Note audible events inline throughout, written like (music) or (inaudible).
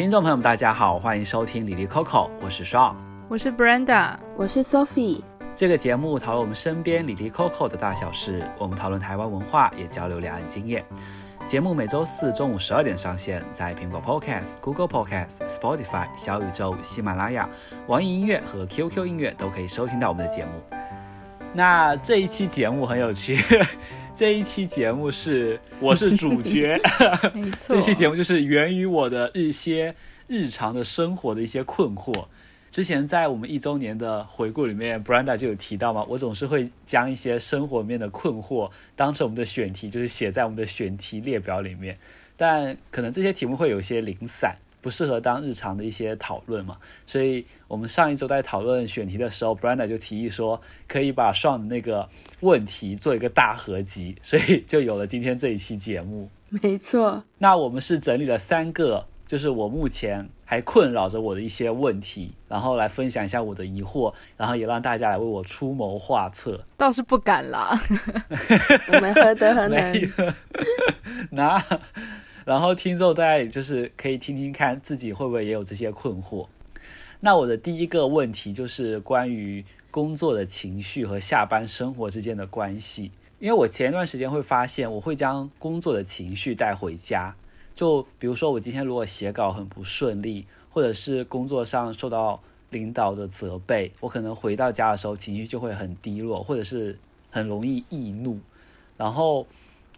听众朋友们，大家好，欢迎收听李丽 Coco，我是 Shawn，我是 Brenda，我是 Sophie。这个节目讨论我们身边李丽 Coco 的大小事，我们讨论台湾文化，也交流两岸经验。节目每周四中午十二点上线，在苹果 Podcast、Google Podcast、Spotify、小宇宙、喜马拉雅、网易音乐和 QQ 音乐都可以收听到我们的节目。那这一期节目很有趣。这一期节目是我是主角，(laughs) 没错，这期节目就是源于我的一些日常的生活的一些困惑。之前在我们一周年的回顾里面，Brenda 就有提到嘛，我总是会将一些生活里面的困惑当成我们的选题，就是写在我们的选题列表里面。但可能这些题目会有些零散。不适合当日常的一些讨论嘛，所以我们上一周在讨论选题的时候，Brenda 就提议说可以把 Shawn 的那个问题做一个大合集，(laughs) 所以就有了今天这一期节目。没错，那我们是整理了三个，就是我目前还困扰着我的一些问题，然后来分享一下我的疑惑，然后也让大家来为我出谋划策。倒是不敢啦，(laughs) 我们何德何能？(laughs) 那。然后听众大家也就是可以听听看自己会不会也有这些困惑。那我的第一个问题就是关于工作的情绪和下班生活之间的关系，因为我前一段时间会发现我会将工作的情绪带回家，就比如说我今天如果写稿很不顺利，或者是工作上受到领导的责备，我可能回到家的时候情绪就会很低落，或者是很容易易怒，然后。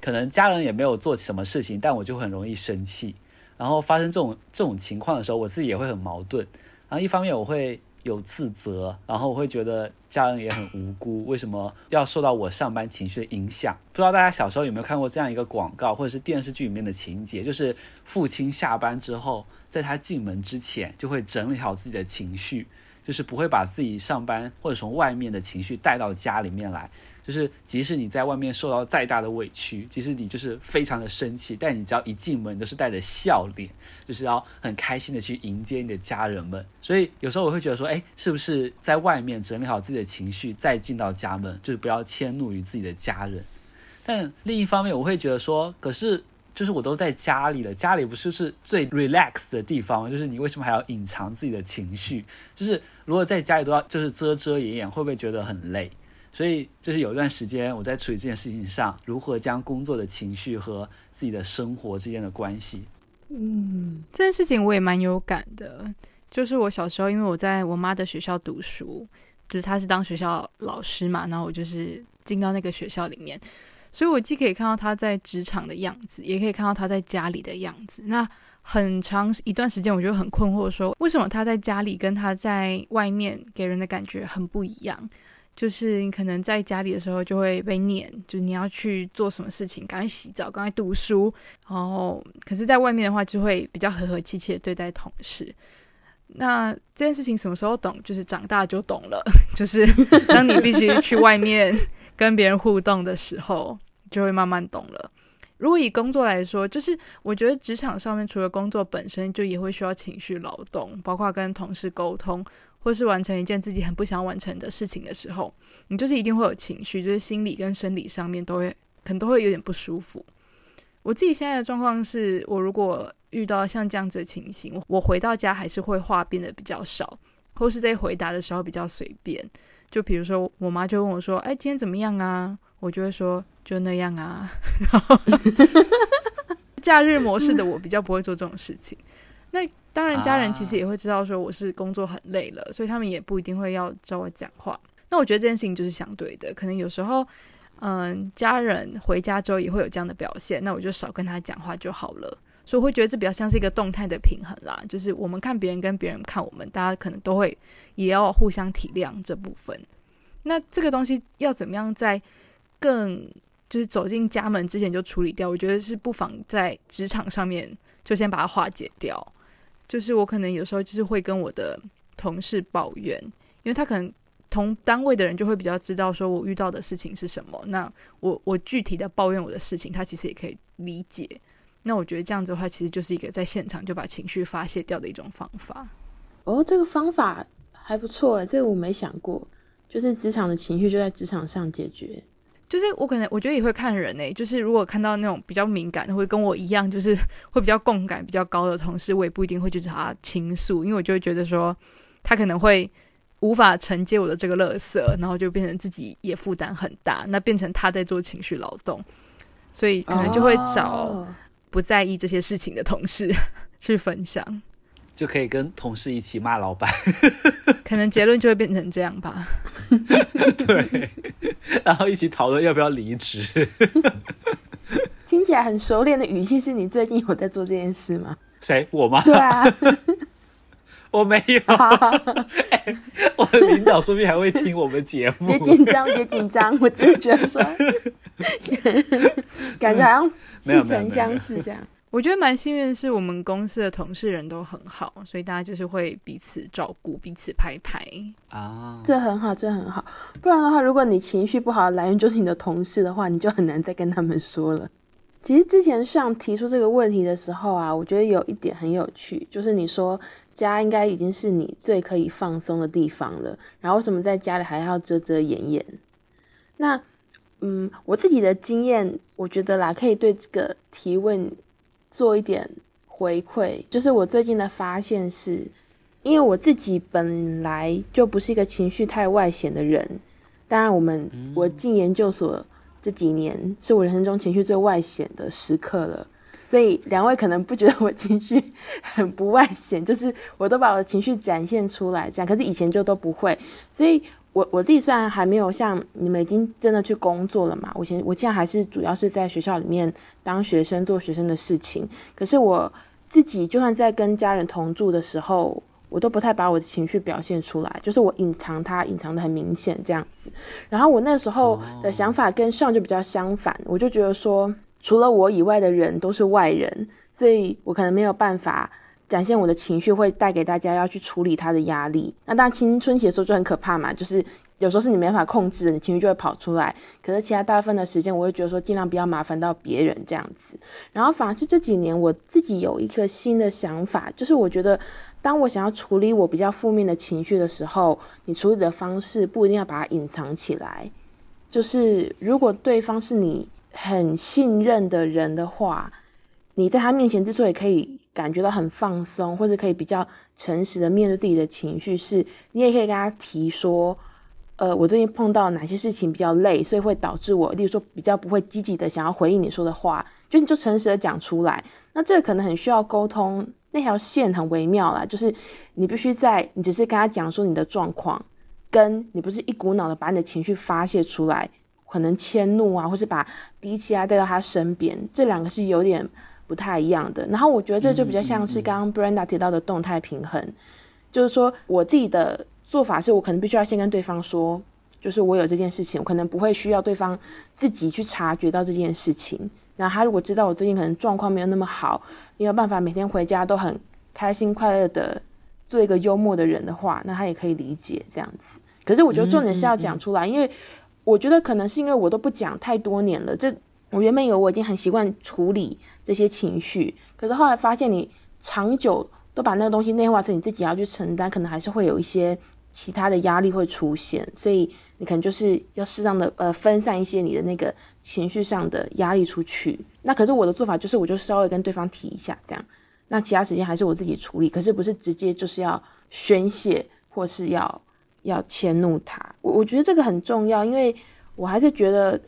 可能家人也没有做什么事情，但我就很容易生气。然后发生这种这种情况的时候，我自己也会很矛盾。然后一方面我会有自责，然后我会觉得家人也很无辜，为什么要受到我上班情绪的影响？不知道大家小时候有没有看过这样一个广告，或者是电视剧里面的情节，就是父亲下班之后，在他进门之前就会整理好自己的情绪，就是不会把自己上班或者从外面的情绪带到家里面来。就是，即使你在外面受到再大的委屈，即使你就是非常的生气，但你只要一进门都是带着笑脸，就是要很开心的去迎接你的家人们。所以有时候我会觉得说，哎，是不是在外面整理好自己的情绪，再进到家门，就是不要迁怒于自己的家人。但另一方面，我会觉得说，可是就是我都在家里了，家里不是是最 relax 的地方，就是你为什么还要隐藏自己的情绪？就是如果在家里都要就是遮遮掩掩，会不会觉得很累？所以就是有一段时间我在处理这件事情上，如何将工作的情绪和自己的生活之间的关系。嗯，这件事情我也蛮有感的。就是我小时候，因为我在我妈的学校读书，就是她是当学校老师嘛，然后我就是进到那个学校里面，所以我既可以看到她在职场的样子，也可以看到她在家里的样子。那很长一段时间，我就很困惑，说为什么她在家里跟她在外面给人的感觉很不一样。就是你可能在家里的时候就会被念，就是你要去做什么事情，赶快洗澡，赶快读书，然后可是在外面的话就会比较和和气气的对待同事。那这件事情什么时候懂？就是长大就懂了，(laughs) 就是当你必须去外面跟别人互动的时候，就会慢慢懂了。如果以工作来说，就是我觉得职场上面除了工作本身，就也会需要情绪劳动，包括跟同事沟通。或是完成一件自己很不想完成的事情的时候，你就是一定会有情绪，就是心理跟生理上面都会可能都会有点不舒服。我自己现在的状况是，我如果遇到像这样子的情形，我回到家还是会话变得比较少，或是在回答的时候比较随便。就比如说，我妈就问我说：“哎，今天怎么样啊？”我就会说：“就那样啊。”然后，(laughs) 假日模式的我比较不会做这种事情。那当然，家人其实也会知道说我是工作很累了，啊、所以他们也不一定会要找我讲话。那我觉得这件事情就是相对的，可能有时候，嗯，家人回家之后也会有这样的表现，那我就少跟他讲话就好了。所以我会觉得这比较像是一个动态的平衡啦，就是我们看别人跟别人看我们，大家可能都会也要互相体谅这部分。那这个东西要怎么样在更就是走进家门之前就处理掉？我觉得是不妨在职场上面就先把它化解掉。就是我可能有时候就是会跟我的同事抱怨，因为他可能同单位的人就会比较知道说我遇到的事情是什么。那我我具体的抱怨我的事情，他其实也可以理解。那我觉得这样子的话，其实就是一个在现场就把情绪发泄掉的一种方法。哦，这个方法还不错，这个我没想过。就是职场的情绪就在职场上解决。就是我可能我觉得也会看人诶、欸，就是如果看到那种比较敏感的，会跟我一样，就是 (laughs) 会比较共感比较高的同事，我也不一定会去找他倾诉，因为我就会觉得说他可能会无法承接我的这个垃圾，然后就变成自己也负担很大，那变成他在做情绪劳动，所以可能就会找不在意这些事情的同事 (laughs) 去分享。就可以跟同事一起骂老板，(laughs) 可能结论就会变成这样吧。(laughs) 对，然后一起讨论要不要离职。(laughs) 听起来很熟练的语气，是你最近有在做这件事吗？谁？我吗？对啊，(laughs) 我没有。欸、我的领导说不定还会听我们节目。别紧张，别紧张，我真的觉得说，感觉好像似曾相识这样。我觉得蛮幸运的是，我们公司的同事人都很好，所以大家就是会彼此照顾、彼此拍拍啊，这很好，这很好。不然的话，如果你情绪不好的来源就是你的同事的话，你就很难再跟他们说了。其实之前上提出这个问题的时候啊，我觉得有一点很有趣，就是你说家应该已经是你最可以放松的地方了，然后为什么在家里还要遮遮掩掩？那嗯，我自己的经验，我觉得啦，可以对这个提问。做一点回馈，就是我最近的发现是，因为我自己本来就不是一个情绪太外显的人。当然，我们我进研究所这几年是我人生中情绪最外显的时刻了，所以两位可能不觉得我情绪 (laughs) 很不外显，就是我都把我的情绪展现出来，这样。可是以前就都不会，所以。我我自己虽然还没有像你们已经真的去工作了嘛，我现我现在还是主要是在学校里面当学生做学生的事情。可是我自己就算在跟家人同住的时候，我都不太把我的情绪表现出来，就是我隐藏它，隐藏的很明显这样子。然后我那时候的想法跟上就比较相反，我就觉得说，除了我以外的人都是外人，所以我可能没有办法。展现我的情绪会带给大家要去处理他的压力，那当青春期的时候就很可怕嘛，就是有时候是你没办法控制，你情绪就会跑出来。可是其他大部分的时间，我会觉得说尽量不要麻烦到别人这样子。然后反而是这几年我自己有一个新的想法，就是我觉得当我想要处理我比较负面的情绪的时候，你处理的方式不一定要把它隐藏起来。就是如果对方是你很信任的人的话，你在他面前之所以可以感觉到很放松，或者可以比较诚实的面对自己的情绪，是你也可以跟他提说，呃，我最近碰到哪些事情比较累，所以会导致我，例如说比较不会积极的想要回应你说的话，就你就诚实的讲出来。那这个可能很需要沟通，那条线很微妙啦，就是你必须在你只是跟他讲说你的状况，跟你不是一股脑的把你的情绪发泄出来，可能迁怒啊，或是把低气压带到他身边，这两个是有点。不太一样的，然后我觉得这就比较像是刚刚 Brenda 提到的动态平衡，嗯嗯嗯、就是说我自己的做法是我可能必须要先跟对方说，就是我有这件事情，我可能不会需要对方自己去察觉到这件事情。然后他如果知道我最近可能状况没有那么好，没有办法每天回家都很开心快乐的做一个幽默的人的话，那他也可以理解这样子。可是我觉得重点是要讲出来，嗯嗯嗯、因为我觉得可能是因为我都不讲太多年了，这。我原本以为我已经很习惯处理这些情绪，可是后来发现，你长久都把那个东西内化成你自己要去承担，可能还是会有一些其他的压力会出现，所以你可能就是要适当的呃分散一些你的那个情绪上的压力出去。那可是我的做法就是，我就稍微跟对方提一下，这样，那其他时间还是我自己处理，可是不是直接就是要宣泄或是要要迁怒他。我我觉得这个很重要，因为我还是觉得。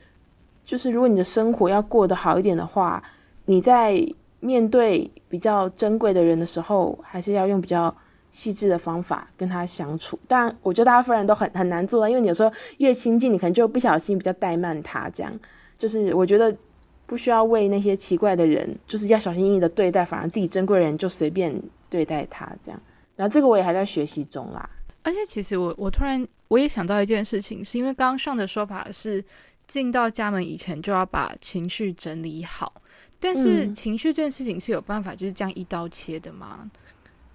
就是如果你的生活要过得好一点的话，你在面对比较珍贵的人的时候，还是要用比较细致的方法跟他相处。但我觉得大部分人都很很难做到，因为你有时候越亲近，你可能就不小心比较怠慢他。这样就是我觉得不需要为那些奇怪的人，就是要小心翼翼的对待，反而自己珍贵的人就随便对待他这样。然后这个我也还在学习中啦。而且其实我我突然我也想到一件事情，是因为刚刚上的说法是。进到家门以前就要把情绪整理好，但是情绪这件事情是有办法就是这样一刀切的吗？嗯、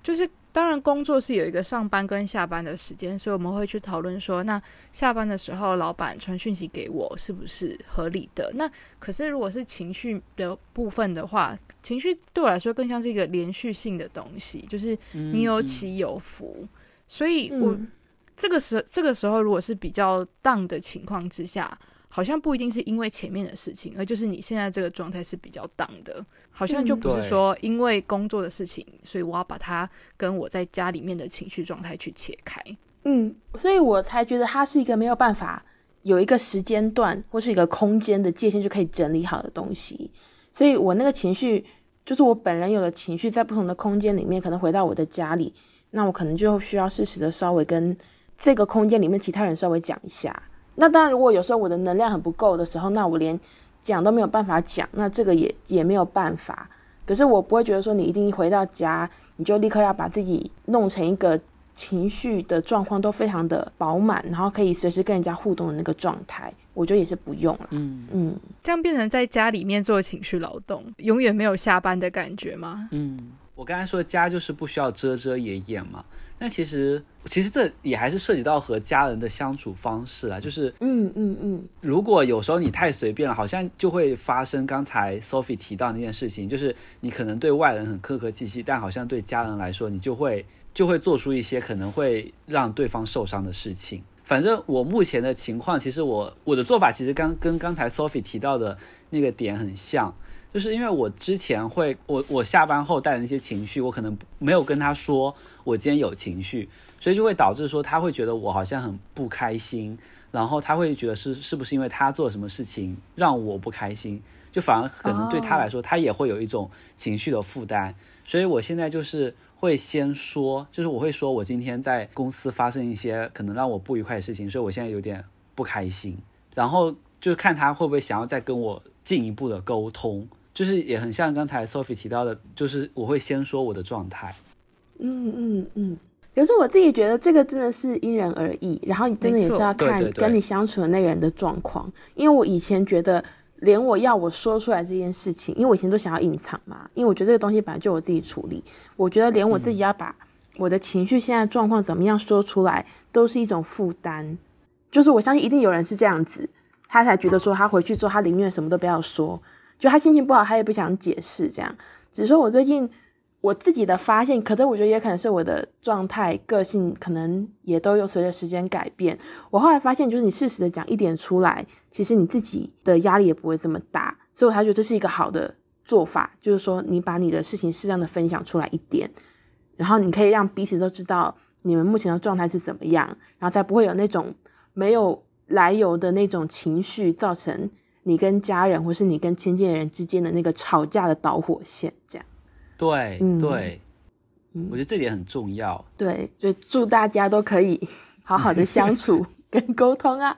就是当然工作是有一个上班跟下班的时间，所以我们会去讨论说，那下班的时候老板传讯息给我是不是合理的？那可是如果是情绪的部分的话，情绪对我来说更像是一个连续性的东西，就是你有起有伏，嗯、所以我、嗯、这个时这个时候如果是比较 down 的情况之下。好像不一定是因为前面的事情，而就是你现在这个状态是比较 down 的，好像就不是说因为工作的事情，嗯、所以我要把它跟我在家里面的情绪状态去切开。嗯，所以我才觉得它是一个没有办法有一个时间段或是一个空间的界限就可以整理好的东西。所以我那个情绪，就是我本人有的情绪，在不同的空间里面，可能回到我的家里，那我可能就需要适时的稍微跟这个空间里面其他人稍微讲一下。那当然，如果有时候我的能量很不够的时候，那我连讲都没有办法讲，那这个也也没有办法。可是我不会觉得说你一定一回到家，你就立刻要把自己弄成一个情绪的状况都非常的饱满，然后可以随时跟人家互动的那个状态。我觉得也是不用了。嗯嗯，这样变成在家里面做情绪劳动，永远没有下班的感觉吗？嗯，我刚才说家就是不需要遮遮掩掩嘛。那其实，其实这也还是涉及到和家人的相处方式啊，就是，嗯嗯嗯，如果有时候你太随便了，好像就会发生刚才 Sophie 提到那件事情，就是你可能对外人很客客气气，但好像对家人来说，你就会就会做出一些可能会让对方受伤的事情。反正我目前的情况，其实我我的做法其实刚跟刚才 Sophie 提到的那个点很像。就是因为我之前会，我我下班后带的那些情绪，我可能没有跟他说我今天有情绪，所以就会导致说他会觉得我好像很不开心，然后他会觉得是是不是因为他做了什么事情让我不开心，就反而可能对他来说，他也会有一种情绪的负担。所以我现在就是会先说，就是我会说我今天在公司发生一些可能让我不愉快的事情，所以我现在有点不开心，然后就看他会不会想要再跟我进一步的沟通。就是也很像刚才 Sophie 提到的，就是我会先说我的状态。嗯嗯嗯。可是我自己觉得这个真的是因人而异，然后你真的也是要看跟你相处的那个人的状况。因为我以前觉得，连我要我说出来这件事情，因为我以前都想要隐藏嘛，因为我觉得这个东西本来就我自己处理。我觉得连我自己要把我的情绪现在状况怎么样说出来，都是一种负担。就是我相信一定有人是这样子，他才觉得说他回去之后，他宁愿什么都不要说。就他心情不好，他也不想解释，这样。只是说我最近我自己的发现，可是我觉得也可能是我的状态、个性，可能也都有随着时间改变。我后来发现，就是你适时的讲一点出来，其实你自己的压力也不会这么大。所以我才觉得这是一个好的做法，就是说你把你的事情适当的分享出来一点，然后你可以让彼此都知道你们目前的状态是怎么样，然后才不会有那种没有来由的那种情绪造成。你跟家人，或是你跟亲近的人之间的那个吵架的导火线，这样。对，嗯、对，我觉得这点很重要。对，就祝大家都可以好好的相处 (laughs) 跟沟通啊。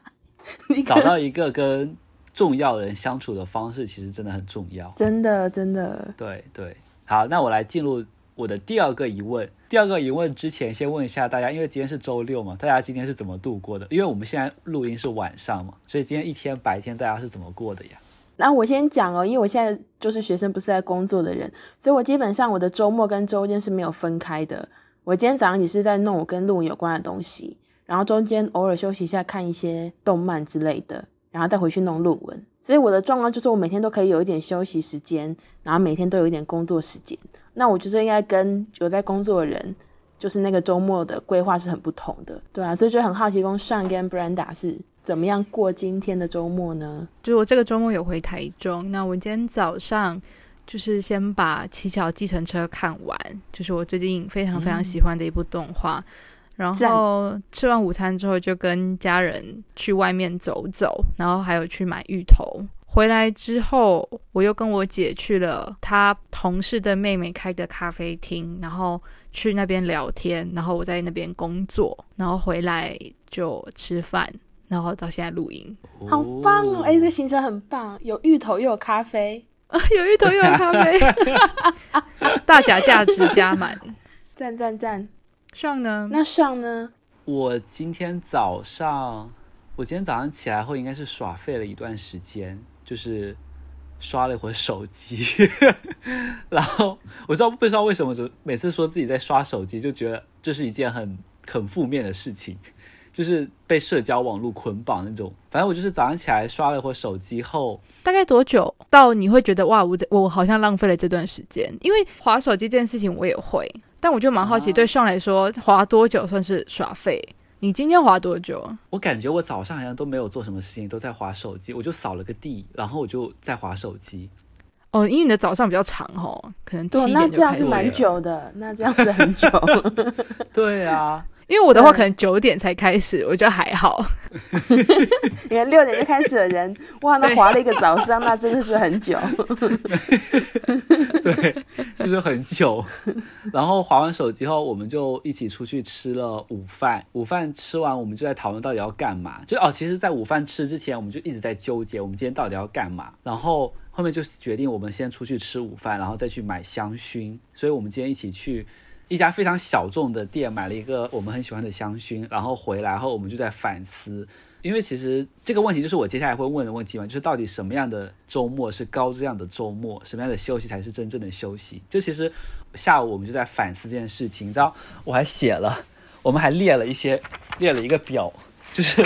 你找到一个跟重要人相处的方式，其实真的很重要。真的，真的。对对，好，那我来进入我的第二个疑问。第二个疑问之前，先问一下大家，因为今天是周六嘛，大家今天是怎么度过的？因为我们现在录音是晚上嘛，所以今天一天白天大家是怎么过的呀？那我先讲哦，因为我现在就是学生，不是在工作的人，所以我基本上我的周末跟周间是没有分开的。我今天早上也是在弄我跟论文有关的东西，然后中间偶尔休息一下，看一些动漫之类的，然后再回去弄论文。所以我的状况就是我每天都可以有一点休息时间，然后每天都有一点工作时间。那我觉得应该跟有在工作的人，就是那个周末的规划是很不同的，对啊，所以就很好奇，跟 Sean 跟 Brenda 是怎么样过今天的周末呢？就是我这个周末有回台中，那我今天早上就是先把《七巧计程车》看完，就是我最近非常非常喜欢的一部动画。嗯、然后吃完午餐之后，就跟家人去外面走走，然后还有去买芋头。回来之后，我又跟我姐去了她同事的妹妹开的咖啡厅，然后去那边聊天，然后我在那边工作，然后回来就吃饭，然后到现在录音，好棒哦！哎，这个行程很棒，有芋头又有咖啡，(laughs) 有芋头又有咖啡，(laughs) 大甲价值加满，赞赞赞！上呢？那上呢？我今天早上，我今天早上起来后应该是耍废了一段时间。就是刷了一会儿手机，(laughs) 然后我知道不知道为什么就每次说自己在刷手机，就觉得这是一件很很负面的事情，就是被社交网络捆绑那种。反正我就是早上起来刷了一会儿手机后，大概多久到你会觉得哇，我我好像浪费了这段时间？因为划手机这件事情我也会，但我就蛮好奇，对上来说滑多久算是耍废？你今天滑多久？我感觉我早上好像都没有做什么事情，都在滑手机。我就扫了个地，然后我就在滑手机。哦，因为你的早上比较长哦，可能七点就开始。那这样是蛮久的，那这样子很久。(laughs) 对啊。因为我的话可能九点才开始，我觉得还好。(laughs) 你看六点就开始的人，哇，那滑了一个早上，那真的是很久。(laughs) 对，就是很久。然后滑完手机后，我们就一起出去吃了午饭。午饭吃完，我们就在讨论到底要干嘛。就哦，其实，在午饭吃之前，我们就一直在纠结，我们今天到底要干嘛。然后后面就决定，我们先出去吃午饭，然后再去买香薰。所以我们今天一起去。一家非常小众的店买了一个我们很喜欢的香薰，然后回来后我们就在反思，因为其实这个问题就是我接下来会问的问题嘛，就是到底什么样的周末是高质量的周末，什么样的休息才是真正的休息？就其实下午我们就在反思这件事情，你知道，我还写了，我们还列了一些，(laughs) 列了一个表，就是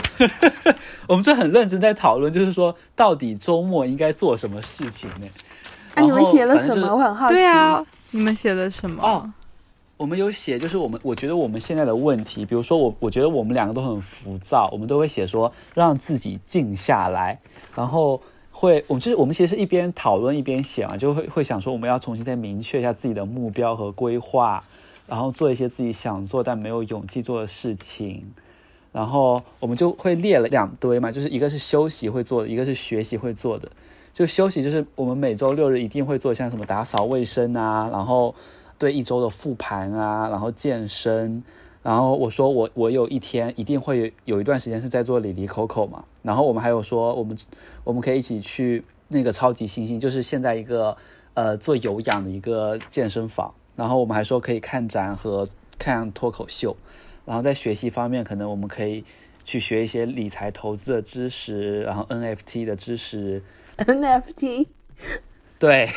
我们就很认真在讨论，就是说到底周末应该做什么事情呢？啊，你们写了什么？我很好奇。对啊，你们写了什么？哦。我们有写，就是我们我觉得我们现在的问题，比如说我我觉得我们两个都很浮躁，我们都会写说让自己静下来，然后会我们就是我们其实是一边讨论一边写嘛，就会会想说我们要重新再明确一下自己的目标和规划，然后做一些自己想做但没有勇气做的事情，然后我们就会列了两堆嘛，就是一个是休息会做的，一个是学习会做的。就休息就是我们每周六日一定会做，像什么打扫卫生啊，然后。对一周的复盘啊，然后健身，然后我说我我有一天一定会有一段时间是在做李黎 Coco 嘛，然后我们还有说我们我们可以一起去那个超级星星，就是现在一个呃做有氧的一个健身房，然后我们还说可以看展和看脱口秀，然后在学习方面可能我们可以去学一些理财投资的知识，然后 NFT 的知识，NFT，对。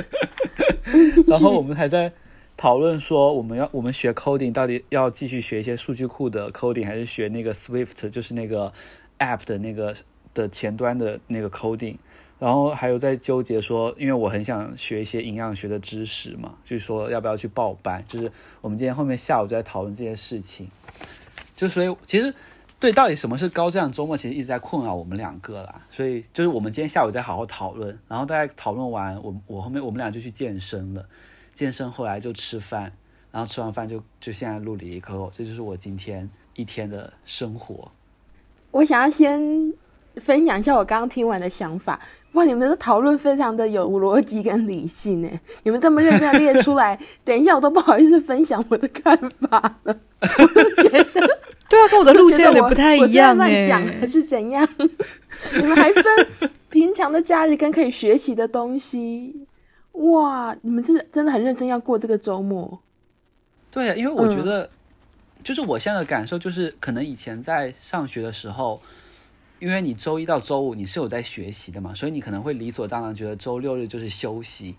(laughs) 然后我们还在讨论说，我们要我们学 coding 到底要继续学一些数据库的 coding，还是学那个 Swift，就是那个 app 的那个的前端的那个 coding。然后还有在纠结说，因为我很想学一些营养学的知识嘛，就是说要不要去报班。就是我们今天后面下午就在讨论这些事情。就所以其实。对，到底什么是高质量周末？其实一直在困扰我们两个啦。所以就是我们今天下午再好好讨论，然后大家讨论完，我我后面我们俩就去健身了。健身后来就吃饭，然后吃完饭就就现在录了一个，这就是我今天一天的生活。我想要先分享一下我刚刚听完的想法。哇，你们的讨论非常的有逻辑跟理性诶，你们这么认真的列出来，(laughs) 等一下我都不好意思分享我的看法了。(laughs) 我觉得。对啊，跟我的路线有点不太一样哎，讲还是怎样？你们还分平常的假日跟可以学习的东西，哇！你们真的真的很认真要过这个周末。对啊，因为我觉得，就是我现在的感受就是，可能以前在上学的时候，因为你周一到周五你是有在学习的嘛，所以你可能会理所当然觉得周六日就是休息。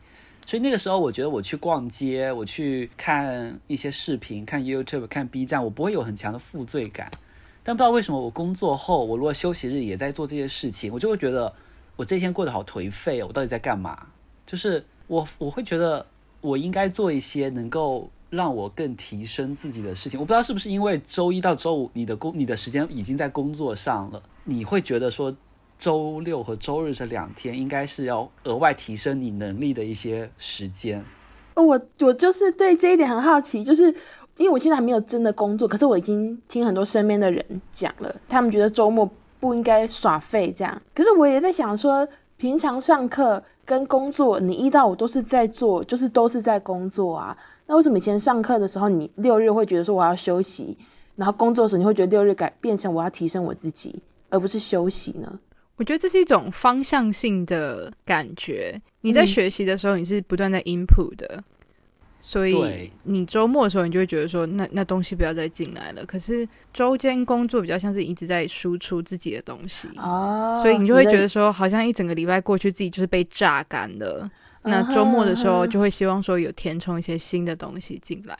所以那个时候，我觉得我去逛街，我去看一些视频，看 YouTube，看 B 站，我不会有很强的负罪感。但不知道为什么，我工作后，我如果休息日也在做这些事情，我就会觉得我这一天过得好颓废。我到底在干嘛？就是我我会觉得我应该做一些能够让我更提升自己的事情。我不知道是不是因为周一到周五你的工你的时间已经在工作上了，你会觉得说。周六和周日这两天应该是要额外提升你能力的一些时间。我我就是对这一点很好奇，就是因为我现在还没有真的工作，可是我已经听很多身边的人讲了，他们觉得周末不应该耍废这样。可是我也在想说，平常上课跟工作，你一到五都是在做，就是都是在工作啊。那为什么以前上课的时候，你六日会觉得说我要休息，然后工作的时候你会觉得六日改变成我要提升我自己，而不是休息呢？我觉得这是一种方向性的感觉。你在学习的时候，你是不断在 input 的，嗯、所以你周末的时候，你就会觉得说，那那东西不要再进来了。可是周间工作比较像是一直在输出自己的东西，哦，所以你就会觉得说，好像一整个礼拜过去，自己就是被榨干了。那周末的时候，就会希望说有填充一些新的东西进来。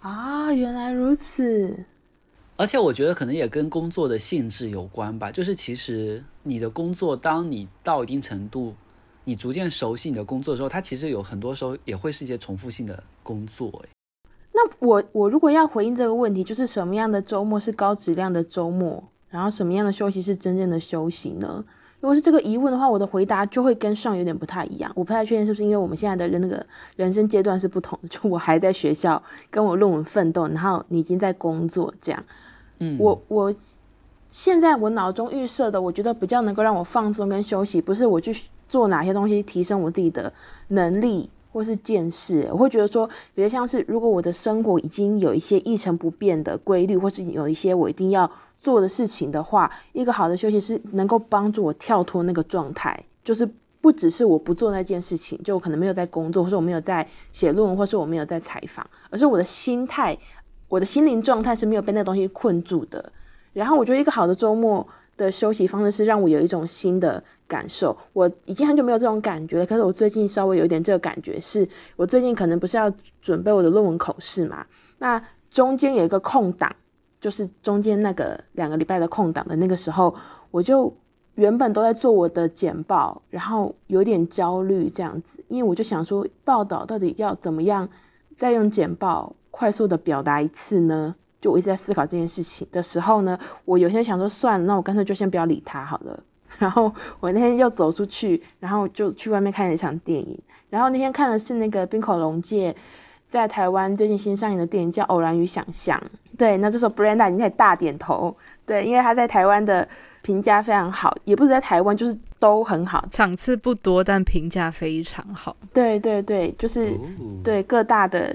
啊，原来如此。而且我觉得可能也跟工作的性质有关吧，就是其实你的工作，当你到一定程度，你逐渐熟悉你的工作的时候，它其实有很多时候也会是一些重复性的工作。那我我如果要回应这个问题，就是什么样的周末是高质量的周末，然后什么样的休息是真正的休息呢？如果是这个疑问的话，我的回答就会跟上有点不太一样。我不太确定是不是因为我们现在的人那个人生阶段是不同的，就我还在学校跟我论文奋斗，然后你已经在工作这样。我我现在我脑中预设的，我觉得比较能够让我放松跟休息，不是我去做哪些东西提升我自己的能力或是见识，我会觉得说，比如像是如果我的生活已经有一些一成不变的规律，或是有一些我一定要。做的事情的话，一个好的休息是能够帮助我跳脱那个状态，就是不只是我不做那件事情，就可能没有在工作，或者我没有在写论文，或是我没有在采访，而是我的心态、我的心灵状态是没有被那东西困住的。然后我觉得一个好的周末的休息方式是让我有一种新的感受。我已经很久没有这种感觉了，可是我最近稍微有一点这个感觉是，是我最近可能不是要准备我的论文口试嘛，那中间有一个空档。就是中间那个两个礼拜的空档的那个时候，我就原本都在做我的简报，然后有点焦虑这样子，因为我就想说，报道到底要怎么样再用简报快速的表达一次呢？就我一直在思考这件事情的时候呢，我有些想说算了，那我干脆就先不要理他好了。(laughs) 然后我那天又走出去，然后就去外面看了一场电影，然后那天看的是那个冰口龙介。在台湾最近新上映的电影叫《偶然与想象》，对，那这时候 Brenda 已经在大点头，对，因为他在台湾的评价非常好，也不是在台湾，就是都很好，场次不多，但评价非常好。对对对，就是、哦、对各大的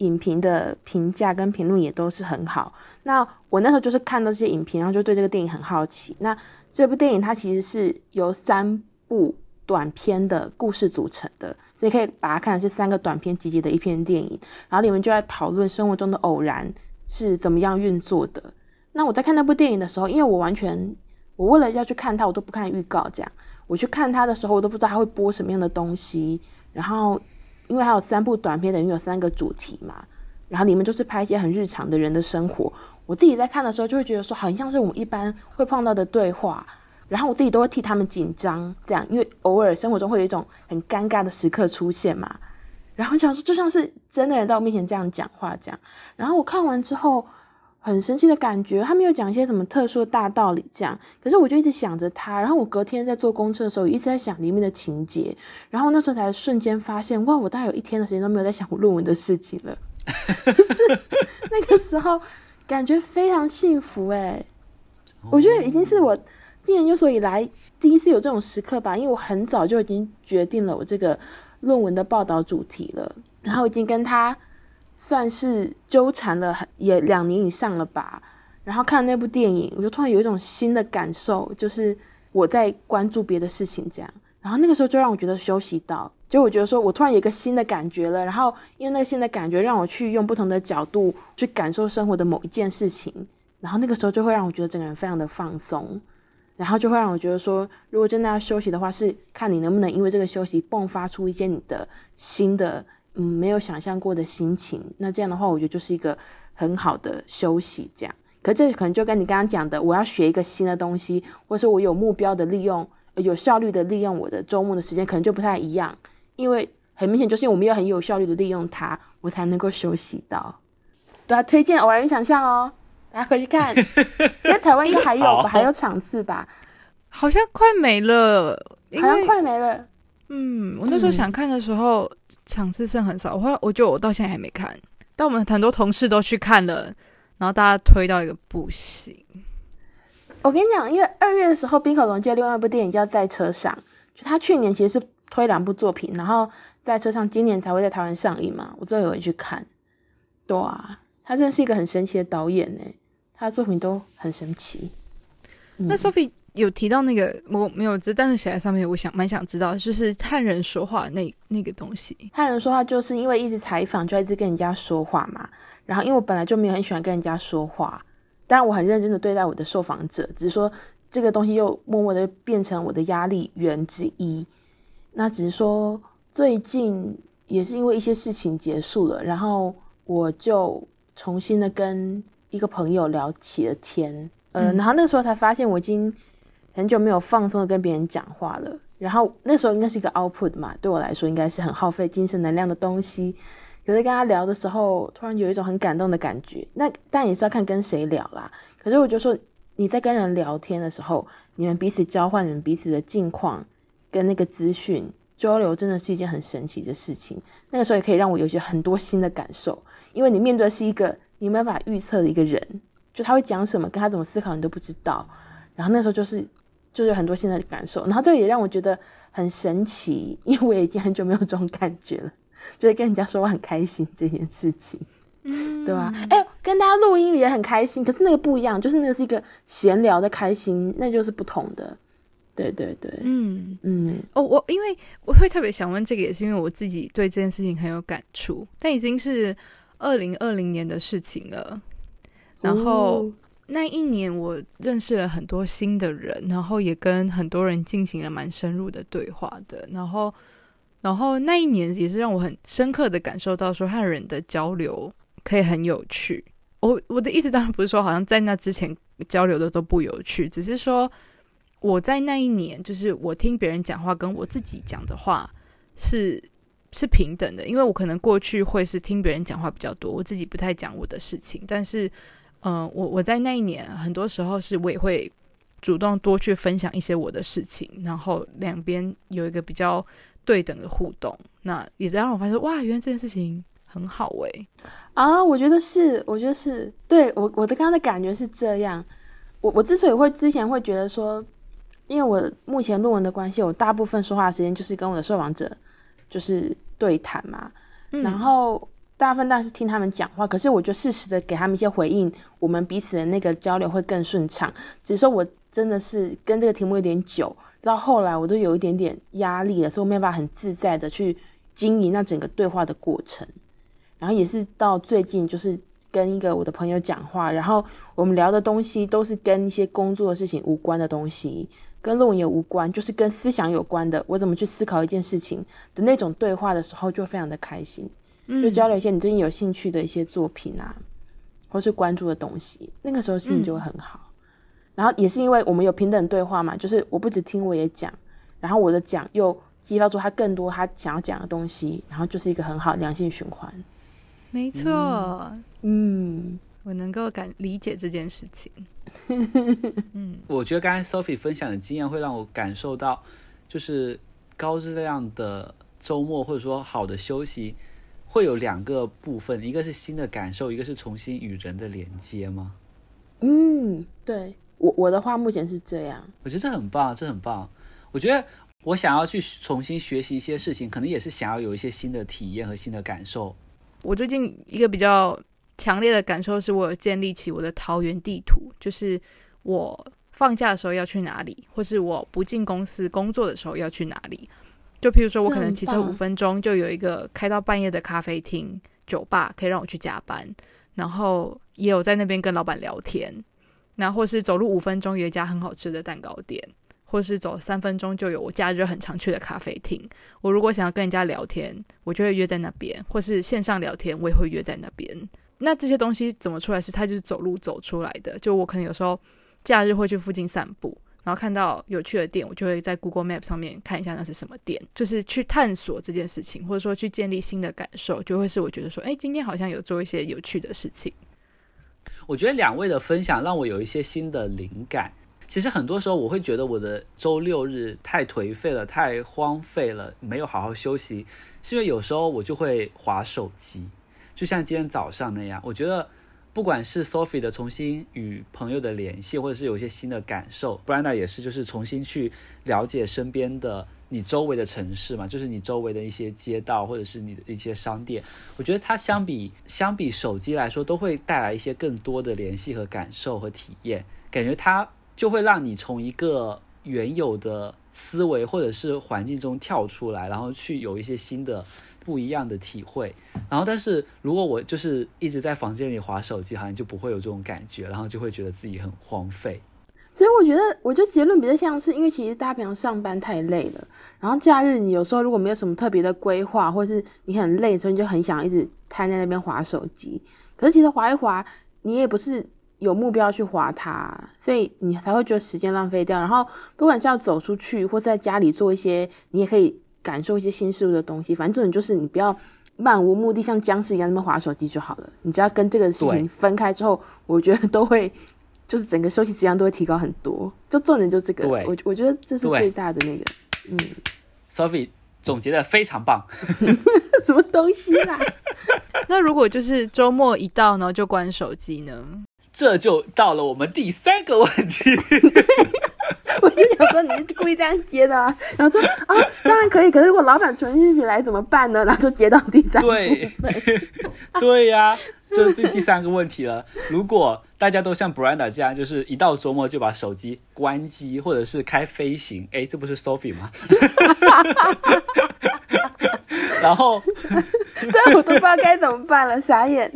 影评的评价跟评论也都是很好。那我那时候就是看到这些影评，然后就对这个电影很好奇。那这部电影它其实是由三部。短篇的故事组成的，所以可以把它看成是三个短篇集结的一篇电影。然后里面就在讨论生活中的偶然是怎么样运作的。那我在看那部电影的时候，因为我完全，我为了要去看它，我都不看预告，这样我去看它的时候，我都不知道它会播什么样的东西。然后因为还有三部短片，等于有三个主题嘛，然后里面就是拍一些很日常的人的生活。我自己在看的时候，就会觉得说，很像是我们一般会碰到的对话。然后我自己都会替他们紧张，这样，因为偶尔生活中会有一种很尴尬的时刻出现嘛。然后想说，就像是真的人在我面前这样讲话这样。然后我看完之后，很神奇的感觉，他没有讲一些什么特殊的大道理这样。可是我就一直想着他。然后我隔天在坐公车的时候，一直在想里面的情节。然后那时候才瞬间发现，哇，我大概有一天的时间都没有在想我论文的事情了。就是那个时候，感觉非常幸福诶。我觉得已经是我。进研究所以来，第一次有这种时刻吧，因为我很早就已经决定了我这个论文的报道主题了，然后已经跟他算是纠缠了也两年以上了吧。然后看那部电影，我就突然有一种新的感受，就是我在关注别的事情这样。然后那个时候就让我觉得休息到，就我觉得说我突然有一个新的感觉了。然后因为那个新的感觉让我去用不同的角度去感受生活的某一件事情，然后那个时候就会让我觉得整个人非常的放松。然后就会让我觉得说，如果真的要休息的话，是看你能不能因为这个休息迸发出一些你的新的，嗯，没有想象过的心情。那这样的话，我觉得就是一个很好的休息。这样，可这可能就跟你刚刚讲的，我要学一个新的东西，或者说我有目标的利用，有效率的利用我的周末的时间，可能就不太一样。因为很明显，就是我们要很有效率的利用它，我才能够休息到。对啊，推荐《偶然与想象》哦。大家回去看，(laughs) 现在台湾应该还有吧，还有场次吧？好像快没了，好像快没了。嗯，我那时候想看的时候，嗯、场次剩很少。我我觉得我到现在还没看，但我们很多同事都去看了，然后大家推到一个不行。我跟你讲，因为二月的时候，冰口龙介另外一部电影叫《在车上》，就他去年其实是推两部作品，然后在车上今年才会在台湾上映嘛。我最后有去看，对啊，他真的是一个很神奇的导演呢。他的作品都很神奇。嗯、那 Sophie 有提到那个，我没有知，但是写在上面，我想蛮想知道，就是汉人说话那那个东西。汉人说话就是因为一直采访，就一直跟人家说话嘛。然后因为我本来就没有很喜欢跟人家说话，当然我很认真的对待我的受访者，只是说这个东西又默默的变成我的压力源之一。那只是说最近也是因为一些事情结束了，然后我就重新的跟。一个朋友聊起了天，呃，然后那个时候才发现我已经很久没有放松的跟别人讲话了。然后那时候应该是一个 output 嘛，对我来说应该是很耗费精神能量的东西。可是跟他聊的时候，突然有一种很感动的感觉。那当然也是要看跟谁聊啦。可是我就说，你在跟人聊天的时候，你们彼此交换你们彼此的近况跟那个资讯交流，真的是一件很神奇的事情。那个时候也可以让我有些很多新的感受，因为你面对的是一个你没办法预测的一个人，就他会讲什么，跟他怎么思考，你都不知道。然后那时候就是。就是很多新的感受，然后这个也让我觉得很神奇，(laughs) 因为我已经很久没有这种感觉了，就是跟人家说我很开心这件事情，嗯，对吧？哎、欸，跟大家录音也很开心，可是那个不一样，就是那个是一个闲聊的开心，那就是不同的。对对对，嗯嗯。哦，我因为我会特别想问这个，也是因为我自己对这件事情很有感触，但已经是二零二零年的事情了，然后。那一年，我认识了很多新的人，然后也跟很多人进行了蛮深入的对话的。然后，然后那一年也是让我很深刻的感受到，说和人的交流可以很有趣。我我的意思当然不是说，好像在那之前交流的都不有趣，只是说我在那一年，就是我听别人讲话，跟我自己讲的话是是平等的。因为我可能过去会是听别人讲话比较多，我自己不太讲我的事情，但是。嗯、呃，我我在那一年，很多时候是我也会主动多去分享一些我的事情，然后两边有一个比较对等的互动，那也在让我发现，哇，原来这件事情很好诶。啊，我觉得是，我觉得是对我我的刚刚的感觉是这样。我我之所以会之前会觉得说，因为我目前论文的关系，我大部分说话的时间就是跟我的受访者就是对谈嘛，嗯、然后。大部分当然是听他们讲话，可是我就适时的给他们一些回应，我们彼此的那个交流会更顺畅。只是说我真的是跟这个题目有点久，到后来我都有一点点压力了，所以我没办法很自在的去经营那整个对话的过程。然后也是到最近，就是跟一个我的朋友讲话，然后我们聊的东西都是跟一些工作的事情无关的东西，跟论文也无关，就是跟思想有关的，我怎么去思考一件事情的那种对话的时候，就非常的开心。就交流一些你最近有兴趣的一些作品啊，或是关注的东西，那个时候心情就会很好。嗯。然后也是因为我们有平等对话嘛，就是我不只听我也讲，然后我的讲又激发出他更多他想要讲的东西，然后就是一个很好良性循环。没错，嗯，我能够感理解这件事情。(laughs) 嗯，我觉得刚才 Sophie 分享的经验会让我感受到，就是高质量的周末或者说好的休息。会有两个部分，一个是新的感受，一个是重新与人的连接吗？嗯，对，我我的话目前是这样。我觉得这很棒，这很棒。我觉得我想要去重新学习一些事情，可能也是想要有一些新的体验和新的感受。我最近一个比较强烈的感受是，我有建立起我的桃园地图，就是我放假的时候要去哪里，或是我不进公司工作的时候要去哪里。就譬如说，我可能骑车五分钟就有一个开到半夜的咖啡厅、酒吧，可以让我去加班。然后也有在那边跟老板聊天，那或是走路五分钟有一家很好吃的蛋糕店，或是走三分钟就有我假日很常去的咖啡厅。我如果想要跟人家聊天，我就会约在那边，或是线上聊天，我也会约在那边。那这些东西怎么出来？是它就是走路走出来的。就我可能有时候假日会去附近散步。然后看到有趣的店，我就会在 Google Map 上面看一下那是什么店，就是去探索这件事情，或者说去建立新的感受，就会是我觉得说，哎，今天好像有做一些有趣的事情。我觉得两位的分享让我有一些新的灵感。其实很多时候我会觉得我的周六日太颓废了，太荒废了，没有好好休息，是因为有时候我就会划手机，就像今天早上那样，我觉得。不管是 Sophie 的重新与朋友的联系，或者是有一些新的感受，Brianna 也是，就是重新去了解身边的你周围的城市嘛，就是你周围的一些街道，或者是你的一些商店。我觉得它相比相比手机来说，都会带来一些更多的联系和感受和体验。感觉它就会让你从一个原有的思维或者是环境中跳出来，然后去有一些新的。不一样的体会，然后但是如果我就是一直在房间里划手机，好像就不会有这种感觉，然后就会觉得自己很荒废。所以我觉得，我觉得结论比较像是，因为其实大家平常上班太累了，然后假日你有时候如果没有什么特别的规划，或是你很累，所以你就很想一直瘫在那边划手机。可是其实划一划，你也不是有目标去划它，所以你才会觉得时间浪费掉。然后不管是要走出去，或是在家里做一些，你也可以。感受一些新事物的东西，反正这种就是你不要漫无目的像僵尸一样那么划手机就好了。你只要跟这个事情分开之后，我觉得都会就是整个休息质量都会提高很多。就重点就这个，我我觉得这是最大的那个。嗯，Sophie 总结的非常棒。(laughs) (laughs) 什么东西啦？(laughs) 那如果就是周末一到呢，就关手机呢？这就到了我们第三个问题。(laughs) 我就想说你是故意这样接的啊，然后说啊，当然可以，可是如果老板传讯息来怎么办呢？然后就接到第三个。对，(laughs) 对呀、啊，这是第三个问题了。如果大家都像 Brenda 这样，就是一到周末就把手机关机，或者是开飞行，哎，这不是 Sophie 吗？(laughs) 然后，对我都不知道该怎么办了，傻眼。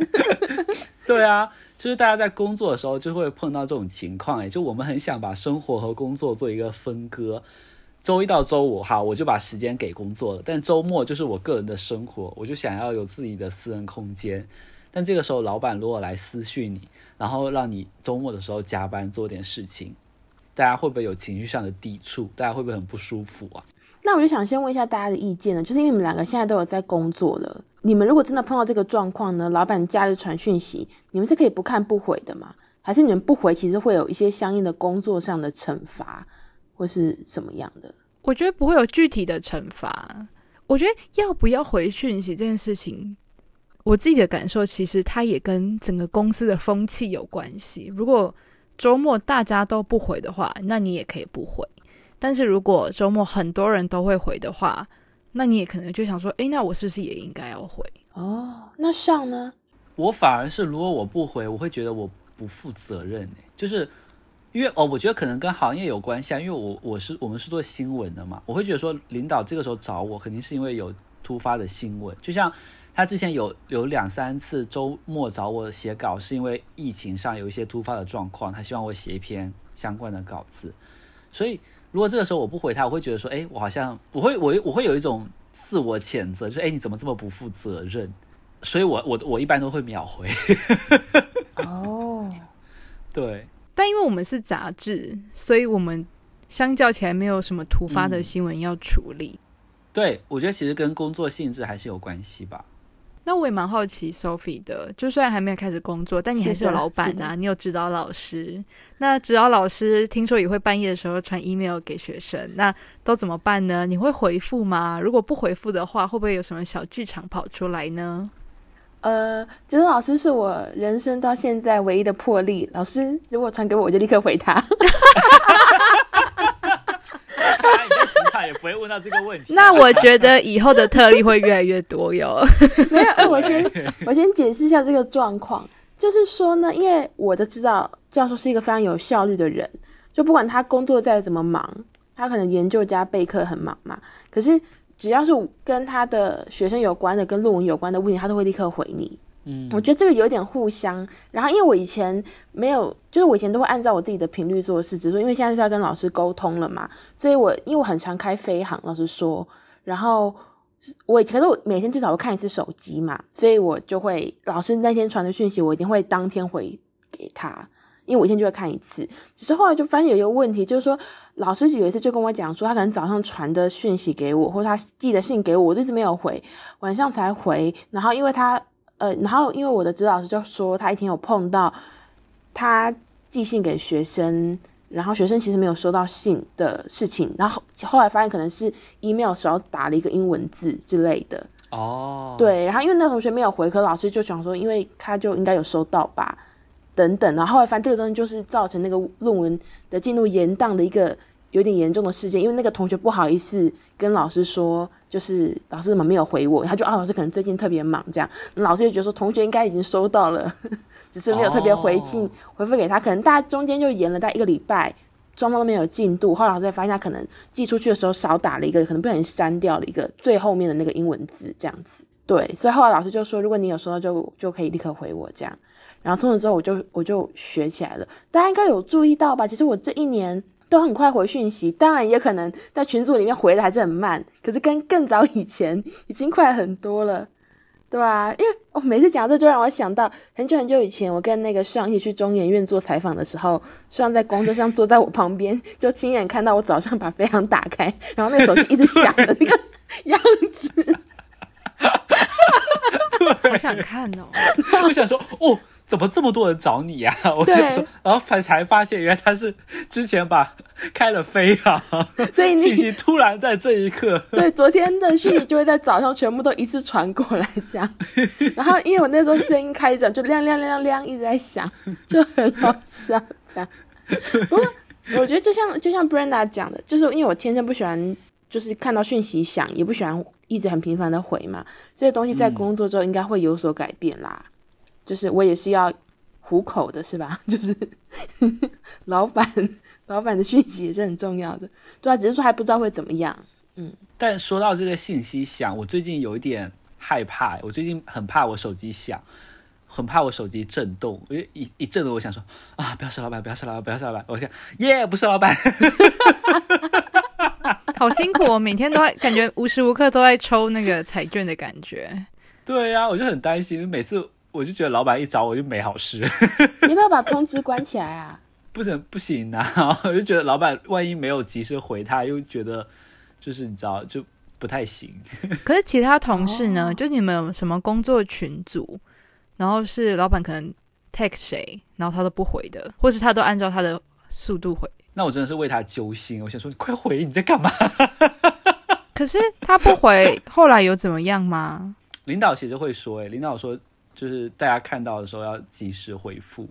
对啊。就是大家在工作的时候就会碰到这种情况，哎，就我们很想把生活和工作做一个分割，周一到周五哈，我就把时间给工作了，但周末就是我个人的生活，我就想要有自己的私人空间。但这个时候，老板如果来私讯你，然后让你周末的时候加班做点事情，大家会不会有情绪上的抵触？大家会不会很不舒服啊？那我就想先问一下大家的意见呢，就是因为你们两个现在都有在工作了，你们如果真的碰到这个状况呢，老板假日传讯息，你们是可以不看不回的吗？还是你们不回，其实会有一些相应的工作上的惩罚，或是什么样的？我觉得不会有具体的惩罚。我觉得要不要回讯息这件事情，我自己的感受其实它也跟整个公司的风气有关系。如果周末大家都不回的话，那你也可以不回。但是如果周末很多人都会回的话，那你也可能就想说，诶，那我是不是也应该要回？哦，那上呢？我反而是如果我不回，我会觉得我不负责任，就是因为哦，我觉得可能跟行业有关系啊，因为我我是我们是做新闻的嘛，我会觉得说领导这个时候找我，肯定是因为有突发的新闻，就像他之前有有两三次周末找我写稿，是因为疫情上有一些突发的状况，他希望我写一篇相关的稿子，所以。如果这个时候我不回他，我会觉得说，哎，我好像我会我我会有一种自我谴责，就是哎，你怎么这么不负责任？所以我我我一般都会秒回。哦，(laughs) 对。但因为我们是杂志，所以我们相较起来没有什么突发的新闻要处理。嗯，对，我觉得其实跟工作性质还是有关系吧。那我也蛮好奇 Sophie 的，就虽然还没有开始工作，但你还是有老板啊，你有指导老师。那指导老师听说也会半夜的时候传 email 给学生，那都怎么办呢？你会回复吗？如果不回复的话，会不会有什么小剧场跑出来呢？呃，指导老师是我人生到现在唯一的破例。老师如果传给我，我就立刻回他。(laughs) 也不会问到这个问题。那我觉得以后的特例会越来越多哟。(laughs) 没有，我先 (laughs) 我先解释一下这个状况，就是说呢，因为我都知道教授是一个非常有效率的人，就不管他工作再怎么忙，他可能研究加备课很忙嘛，可是只要是跟他的学生有关的、跟论文有关的问题，他都会立刻回你。嗯，我觉得这个有点互相。然后，因为我以前没有，就是我以前都会按照我自己的频率做事，只是说因为现在是要跟老师沟通了嘛，所以我因为我很常开飞航，老师说，然后我以前可是我每天至少会看一次手机嘛，所以我就会老师那天传的讯息，我一定会当天回给他，因为我一天就会看一次。只是后来就发现有一个问题，就是说老师有一次就跟我讲说，他可能早上传的讯息给我，或者他寄的信给我，我一直没有回，晚上才回，然后因为他。呃，然后因为我的指导老师就说他一天有碰到他寄信给学生，然后学生其实没有收到信的事情，然后后来发现可能是 email 时候打了一个英文字之类的。哦，对，然后因为那同学没有回，可老师就想说，因为他就应该有收到吧，等等，然后后来发现这个东西就是造成那个论文的进入延宕的一个。有点严重的事件，因为那个同学不好意思跟老师说，就是老师怎么没有回我，他就啊，老师可能最近特别忙这样，老师就觉得说同学应该已经收到了，(laughs) 只是没有特别回信回复给他，可能大家中间就延了大概一个礼拜，双方都没有进度，后来老师才发现他可能寄出去的时候少打了一个，可能不小心删掉了一个最后面的那个英文字这样子，对，所以后来老师就说，如果你有收到就就可以立刻回我这样，然后从此之后我就我就学起来了，大家应该有注意到吧？其实我这一年。都很快回讯息，当然也可能在群组里面回的还是很慢，可是跟更早以前已经快很多了，对吧？因为我每次讲这就让我想到很久很久以前，我跟那个上一起去中研院做采访的时候，上在工作上坐在我旁边，就亲眼看到我早上把飞航打开，然后那个手机一直响的那个样子。好想看哦！(laughs) 我想说，哦，怎么这么多人找你呀、啊？(laughs) 我想说，然后才才发现，原来他是之前把 (laughs) 开了飞啊，所以信息突然在这一刻，(laughs) 对，昨天的讯息就会在早上全部都一次传过来，这样。然后因为我那时候声音开着，就亮亮亮亮亮一直在响，就很好笑，这样。不过我觉得就像就像 Brenda 讲的，就是因为我天生不喜欢。就是看到讯息响，也不喜欢一直很频繁的回嘛。这些东西在工作之后应该会有所改变啦。嗯、就是我也是要糊口的，是吧？(laughs) 就是 (laughs) 老板，老板的讯息也是很重要的。对啊，只是说还不知道会怎么样。嗯。但说到这个信息响，我最近有一点害怕。我最近很怕我手机响，很怕我手机震动。因为一一震动，我想说啊，不要是老板，不要是老板，不要是老板。我想耶，yeah, 不是老板。(laughs) 好辛苦哦，每天都在感觉无时无刻都在抽那个彩券的感觉。对呀、啊，我就很担心，每次我就觉得老板一找我就没好事。(laughs) 你要不要把通知关起来啊？(laughs) 不行不行啊！(laughs) 我就觉得老板万一没有及时回他，又觉得就是你知道就不太行。可是其他同事呢？就你们有什么工作群组，然后是老板可能 take 谁，然后他都不回的，或是他都按照他的速度回。那我真的是为他揪心，我想说你快回，你在干嘛？可是他不回，后来有怎么样吗？领导其实会说，哎，领导说就是大家看到的时候要及时回复。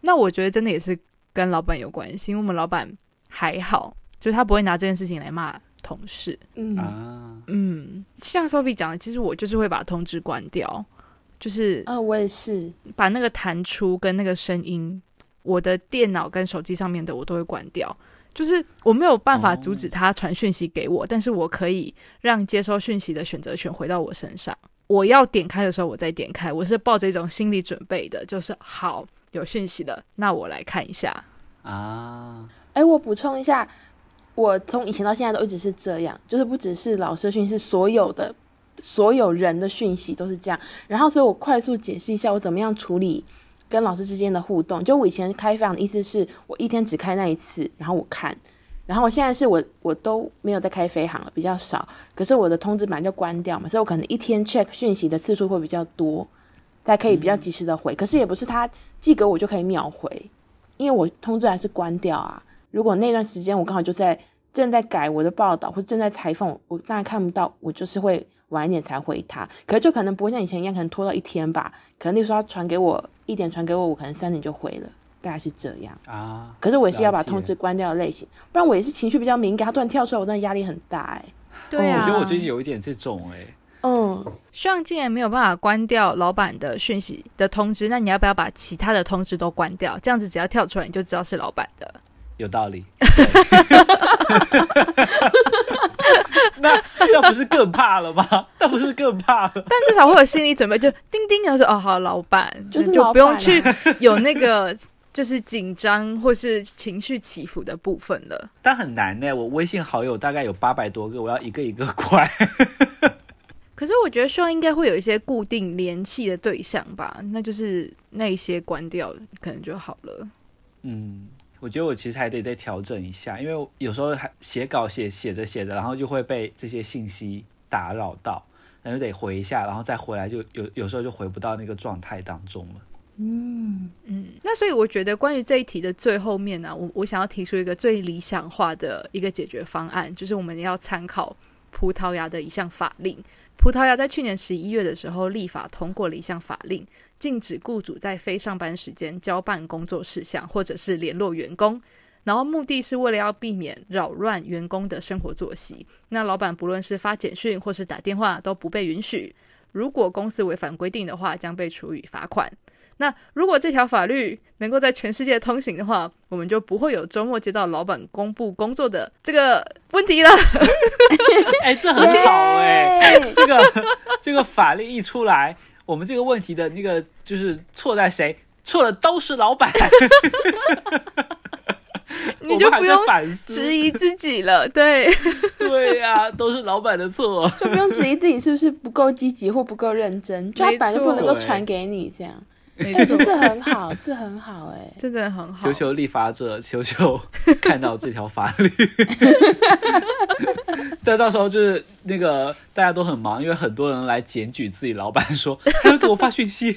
那我觉得真的也是跟老板有关系，因为我们老板还好，就是他不会拿这件事情来骂同事。嗯啊，嗯，像 Sophie 讲的，其实我就是会把通知关掉，就是啊，我也是把那个弹出跟那个声音。我的电脑跟手机上面的我都会关掉，就是我没有办法阻止他传讯息给我，但是我可以让接收讯息的选择权回到我身上。我要点开的时候，我再点开。我是抱着一种心理准备的，就是好，有讯息了，那我来看一下啊。哎，我补充一下，我从以前到现在都一直是这样，就是不只是老师的讯息，是所有的所有人的讯息都是这样。然后，所以我快速解释一下我怎么样处理。跟老师之间的互动，就我以前开放的意思是我一天只开那一次，然后我看，然后我现在是我我都没有在开飞航了，比较少。可是我的通知板就关掉嘛，所以我可能一天 check 讯息的次数会比较多，才可以比较及时的回。嗯、可是也不是他寄给我就可以秒回，因为我通知还是关掉啊。如果那段时间我刚好就在正在改我的报道或正在裁缝，我当然看不到，我就是会晚一点才回他。可是就可能不会像以前一样，可能拖到一天吧。可能那时候他传给我。一点传给我，我可能三点就回了，大概是这样啊。可是我也是要把通知关掉的类型，不然我也是情绪比较敏感，他突然跳出来，我真的压力很大哎。对啊，我觉得我最近有一点这种哎。嗯，希望既然没有办法关掉老板的讯息的通知，那你要不要把其他的通知都关掉？这样子只要跳出来，你就知道是老板的。有道理。那那不是更怕了吗？(laughs) 那不是更怕了？但至少会有心理准备，就叮叮，然后说哦好，老板，就是就不用去有那个就是紧张或是情绪起伏的部分了。但很难呢，我微信好友大概有八百多个，我要一个一个关。(laughs) 可是我觉得说应该会有一些固定联系的对象吧，那就是那一些关掉可能就好了。嗯。我觉得我其实还得再调整一下，因为有时候还写稿写写着写着，然后就会被这些信息打扰到，然后就得回一下，然后再回来就有有时候就回不到那个状态当中了。嗯嗯，那所以我觉得关于这一题的最后面呢、我我想要提出一个最理想化的一个解决方案，就是我们要参考葡萄牙的一项法令。葡萄牙在去年十一月的时候立法通过了一项法令。禁止雇主在非上班时间交办工作事项，或者是联络员工，然后目的是为了要避免扰乱员工的生活作息。那老板不论是发简讯或是打电话都不被允许。如果公司违反规定的话，将被处以罚款。那如果这条法律能够在全世界通行的话，我们就不会有周末接到老板公布工作的这个问题了。(laughs) 哎，这很好哎，(laughs) 这个这个法律一出来。我们这个问题的那个就是错在谁？错的都是老板，(laughs) 你就不用质疑自己了。对，对呀、啊，都是老板的错，就不用质疑自己是不是不够积极或不够认真，就他本来就不能够传给你这样。哎，这很好，这很好，哎，这真的很好。求求立法者，求求 (laughs) 看到这条法律。(laughs) 但到时候就是那个大家都很忙，因为很多人来检举自己老板说他要给我发讯息。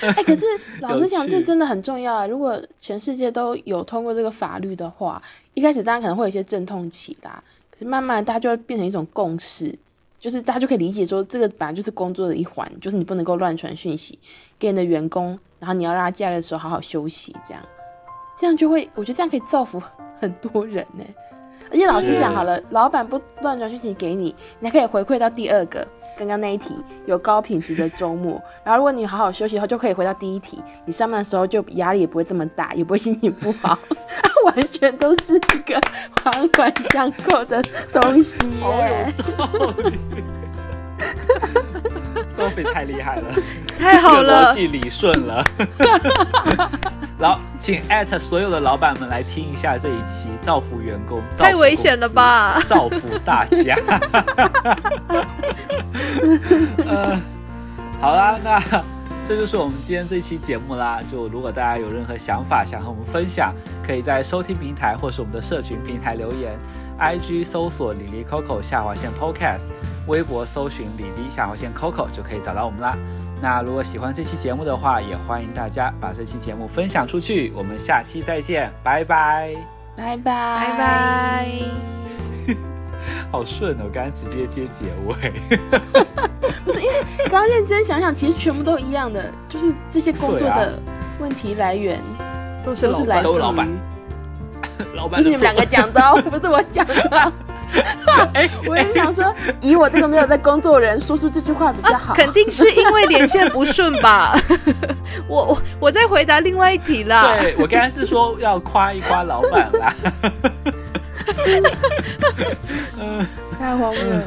哎、欸，可是 (laughs) 老实讲，这真的很重要啊！如果全世界都有通过这个法律的话，一开始大家可能会有一些阵痛期啦，可是慢慢大家就会变成一种共识，就是大家就可以理解说，这个本来就是工作的一环，就是你不能够乱传讯息给你的员工，然后你要让他假日的时候好好休息，这样，这样就会，我觉得这样可以造福很多人呢。而且老实讲好了，老板不乱传讯息给你，你还可以回馈到第二个。刚刚那一题有高品质的周末，然后如果你好好休息后，就可以回到第一题。你上班的时候就压力也不会这么大，也不会心情不好，(laughs) 完全都是一个环环相扣的东西耶。Sophie 太厉害了，太好了，逻辑理顺了。(laughs) 然后，请艾特所有的老板们来听一下这一期，造福员工，太危险了吧？造福大家。(laughs) 呃，好啦，那这就是我们今天这一期节目啦。就如果大家有任何想法想和我们分享，可以在收听平台或是我们的社群平台留言，IG 搜索李黎 Coco 下划线 Podcast，微博搜寻李黎下划线 Coco 就可以找到我们啦。那如果喜欢这期节目的话，也欢迎大家把这期节目分享出去。我们下期再见，拜拜，拜拜，拜拜。(laughs) 好顺哦，我刚刚直接接结尾。(laughs) 不是因为刚刚认真想想，其实全部都一样的，就是这些工作的问题来源、啊、都是都是来自于 (laughs) 老板，是你们两个讲的、哦，不是我讲的。(laughs) 哎，(laughs) 我也想说，以我这个没有在工作的人说出这句话比较好。啊、肯定是因为连线不顺吧？我我我在回答另外一题啦。对，我刚才是说要夸一夸老板啦。太荒谬了。